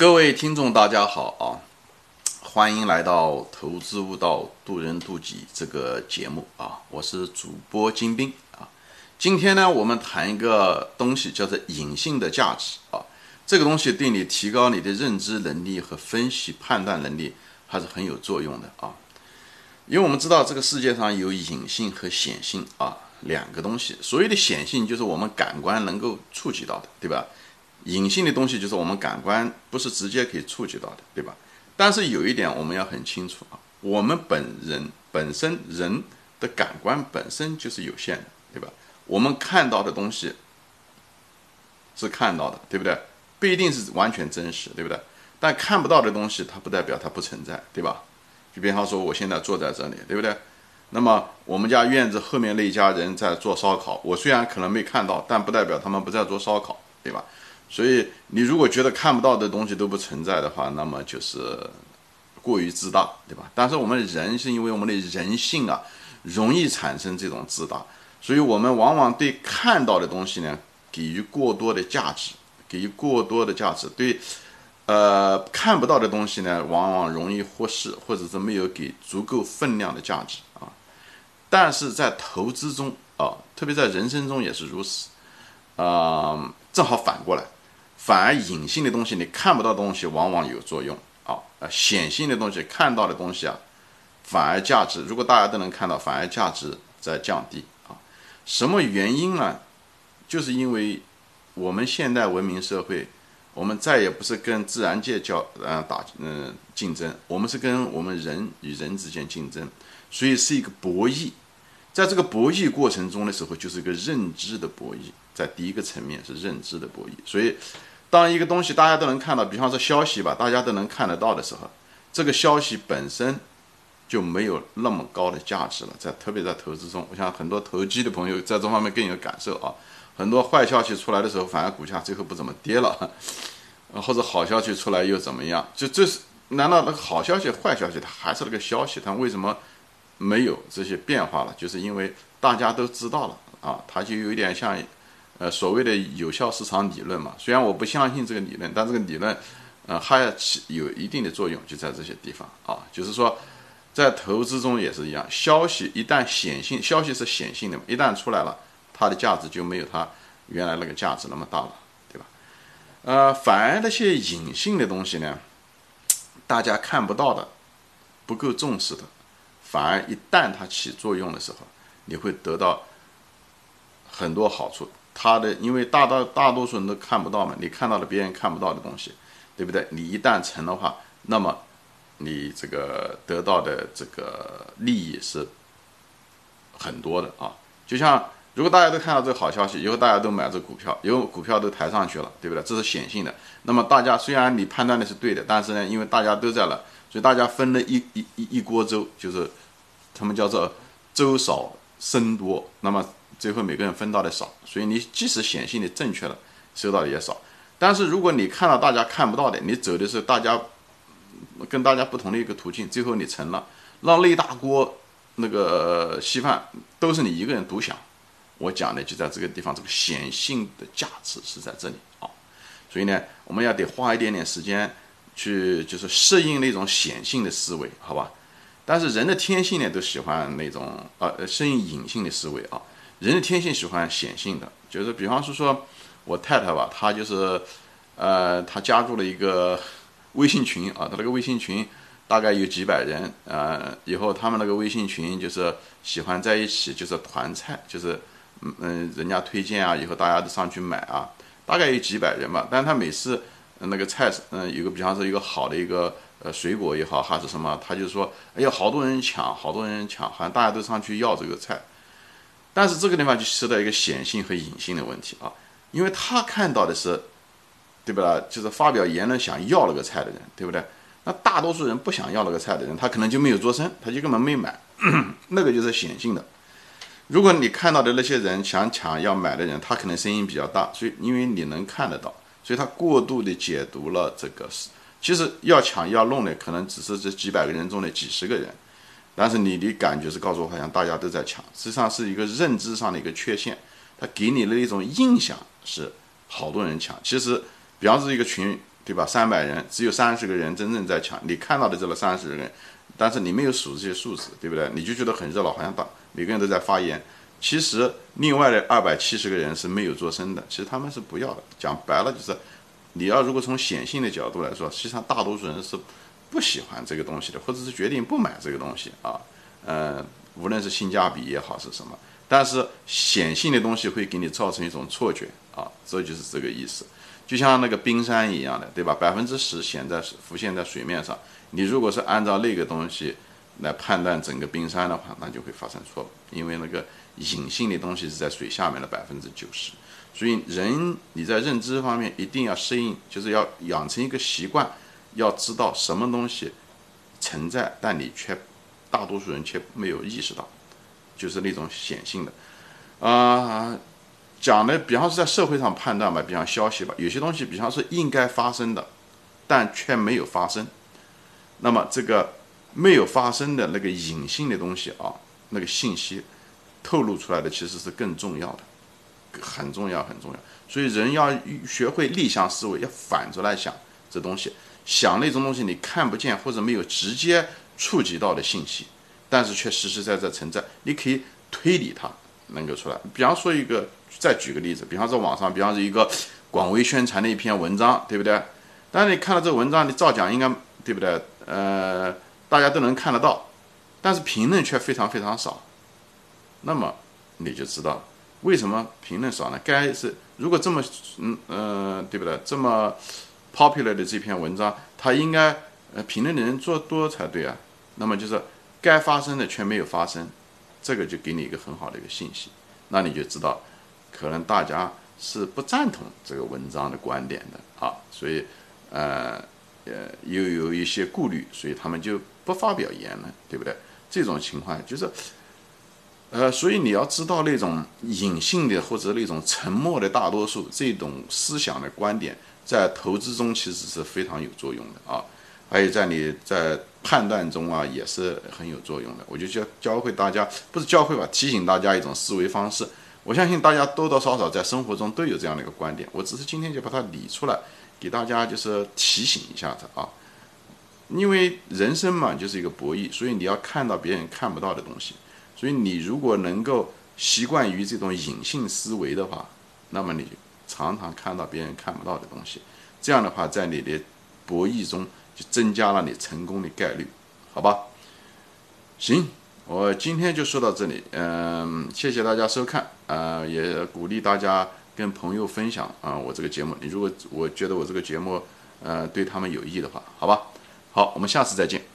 各位听众，大家好啊！欢迎来到《投资悟道，渡人渡己》这个节目啊！我是主播金兵啊。今天呢，我们谈一个东西，叫做隐性的价值啊。这个东西对你提高你的认知能力和分析判断能力还是很有作用的啊。因为我们知道这个世界上有隐性和显性啊两个东西。所谓的显性，就是我们感官能够触及到的，对吧？隐性的东西就是我们感官不是直接可以触及到的，对吧？但是有一点我们要很清楚啊，我们本人本身人的感官本身就是有限的，对吧？我们看到的东西是看到的，对不对？不一定是完全真实，对不对？但看不到的东西，它不代表它不存在，对吧？就比方说我现在坐在这里，对不对？那么我们家院子后面那一家人在做烧烤，我虽然可能没看到，但不代表他们不在做烧烤，对吧？所以，你如果觉得看不到的东西都不存在的话，那么就是过于自大，对吧？但是我们人是因为我们的人性啊，容易产生这种自大，所以我们往往对看到的东西呢，给予过多的价值，给予过多的价值；对，呃，看不到的东西呢，往往容易忽视，或者是没有给足够分量的价值啊。但是在投资中啊，特别在人生中也是如此，啊，正好反过来。反而隐性的东西，你看不到东西，往往有作用啊。呃，显性的东西，看到的东西啊，反而价值。如果大家都能看到，反而价值在降低啊。什么原因呢？就是因为我们现代文明社会，我们再也不是跟自然界交呃打嗯竞争，我们是跟我们人与人之间竞争，所以是一个博弈。在这个博弈过程中的时候，就是一个认知的博弈。在第一个层面是认知的博弈，所以。当一个东西大家都能看到，比方说消息吧，大家都能看得到的时候，这个消息本身就没有那么高的价值了。在特别在投资中，我想很多投机的朋友在这方面更有感受啊。很多坏消息出来的时候，反而股价最后不怎么跌了，或者好消息出来又怎么样？就这是难道那个好消息、坏消息它还是那个消息？它为什么没有这些变化了？就是因为大家都知道了啊，它就有点像。呃，所谓的有效市场理论嘛，虽然我不相信这个理论，但这个理论，呃，还起有一定的作用，就在这些地方啊。就是说，在投资中也是一样，消息一旦显性，消息是显性的嘛，一旦出来了，它的价值就没有它原来那个价值那么大了，对吧？呃，反而那些隐性的东西呢，大家看不到的，不够重视的，反而一旦它起作用的时候，你会得到很多好处。它的，因为大大大多数人都看不到嘛，你看到了别人看不到的东西，对不对？你一旦成的话，那么你这个得到的这个利益是很多的啊。就像如果大家都看到这个好消息，以后大家都买这股票，以后股票都抬上去了，对不对？这是显性的。那么大家虽然你判断的是对的，但是呢，因为大家都在了，所以大家分了一一一一锅粥，就是他们叫做粥少僧多。那么。最后每个人分到的少，所以你即使显性的正确了，收到的也少。但是如果你看到大家看不到的，你走的是大家跟大家不同的一个途径，最后你成了，让那大锅那个稀饭都是你一个人独享。我讲的就在这个地方，这个显性的价值是在这里啊。所以呢，我们要得花一点点时间去，就是适应那种显性的思维，好吧？但是人的天性呢，都喜欢那种呃适应隐性的思维啊。人的天性喜欢显性的，就是比方说说我太太吧，她就是，呃，她加入了一个微信群啊，她那个微信群大概有几百人，呃，以后他们那个微信群就是喜欢在一起，就是团菜，就是嗯嗯，人家推荐啊，以后大家都上去买啊，大概有几百人吧。但是他每次那个菜，嗯，有个比方说一个好的一个呃水果也好，还是什么，他就说，哎呀，好多人抢，好多人抢，好像大家都上去要这个菜。但是这个地方就涉及到一个显性和隐性的问题啊，因为他看到的是，对吧？就是发表言论想要那个菜的人，对不对？那大多数人不想要那个菜的人，他可能就没有做声，他就根本没买，那个就是显性的。如果你看到的那些人想抢要买的人，他可能声音比较大，所以因为你能看得到，所以他过度的解读了这个是，其实要抢要弄的可能只是这几百个人中的几十个人。但是你的感觉是告诉我，好像大家都在抢，实际上是一个认知上的一个缺陷。他给你的一种印象是好多人抢，其实，比方说一个群，对吧？三百人只有三十个人真正在抢，你看到的这个三十个人，但是你没有数这些数字，对不对？你就觉得很热闹，好像大每个人都在发言。其实另外的二百七十个人是没有做声的，其实他们是不要的。讲白了就是，你要如果从显性的角度来说，实际上大多数人是不喜欢这个东西的，或者是决定不买这个东西啊。呃，无论是性价比也好是什么，但是显性的东西会给你造成一种错觉啊，这就是这个意思。就像那个冰山一样的，对吧？百分之十显在浮现在水面上，你如果是按照那个东西来判断整个冰山的话，那就会发生错误，因为那个。隐性的东西是在水下面的百分之九十，所以人你在认知方面一定要适应，就是要养成一个习惯，要知道什么东西存在，但你却大多数人却没有意识到，就是那种显性的。啊，讲的比方是在社会上判断吧，比方消息吧，有些东西比方是应该发生的，但却没有发生，那么这个没有发生的那个隐性的东西啊，那个信息。透露出来的其实是更重要的，很重要，很重要。所以人要学会逆向思维，要反着来想这东西，想那种东西你看不见或者没有直接触及到的信息，但是却实实在在存在。你可以推理它能够出来。比方说一个，再举个例子，比方说网上，比方说一个广为宣传的一篇文章，对不对？但是你看到这个文章，你照讲应该对不对？呃，大家都能看得到，但是评论却非常非常少。那么你就知道为什么评论少呢？该是如果这么嗯呃对不对？这么 popular 的这篇文章，它应该呃评论的人做多才对啊。那么就是该发生的却没有发生，这个就给你一个很好的一个信息。那你就知道，可能大家是不赞同这个文章的观点的啊。所以呃呃又有一些顾虑，所以他们就不发表言论，对不对？这种情况就是。呃，所以你要知道那种隐性的或者那种沉默的大多数这种思想的观点，在投资中其实是非常有作用的啊，还有在你在判断中啊也是很有作用的。我就教教会大家，不是教会吧，提醒大家一种思维方式。我相信大家多多少少在生活中都有这样的一个观点，我只是今天就把它理出来，给大家就是提醒一下子啊。因为人生嘛就是一个博弈，所以你要看到别人看不到的东西。所以你如果能够习惯于这种隐性思维的话，那么你常常看到别人看不到的东西，这样的话在你的博弈中就增加了你成功的概率，好吧？行，我今天就说到这里，嗯，谢谢大家收看，啊，也鼓励大家跟朋友分享啊我这个节目。你如果我觉得我这个节目呃对他们有益的话，好吧？好，我们下次再见。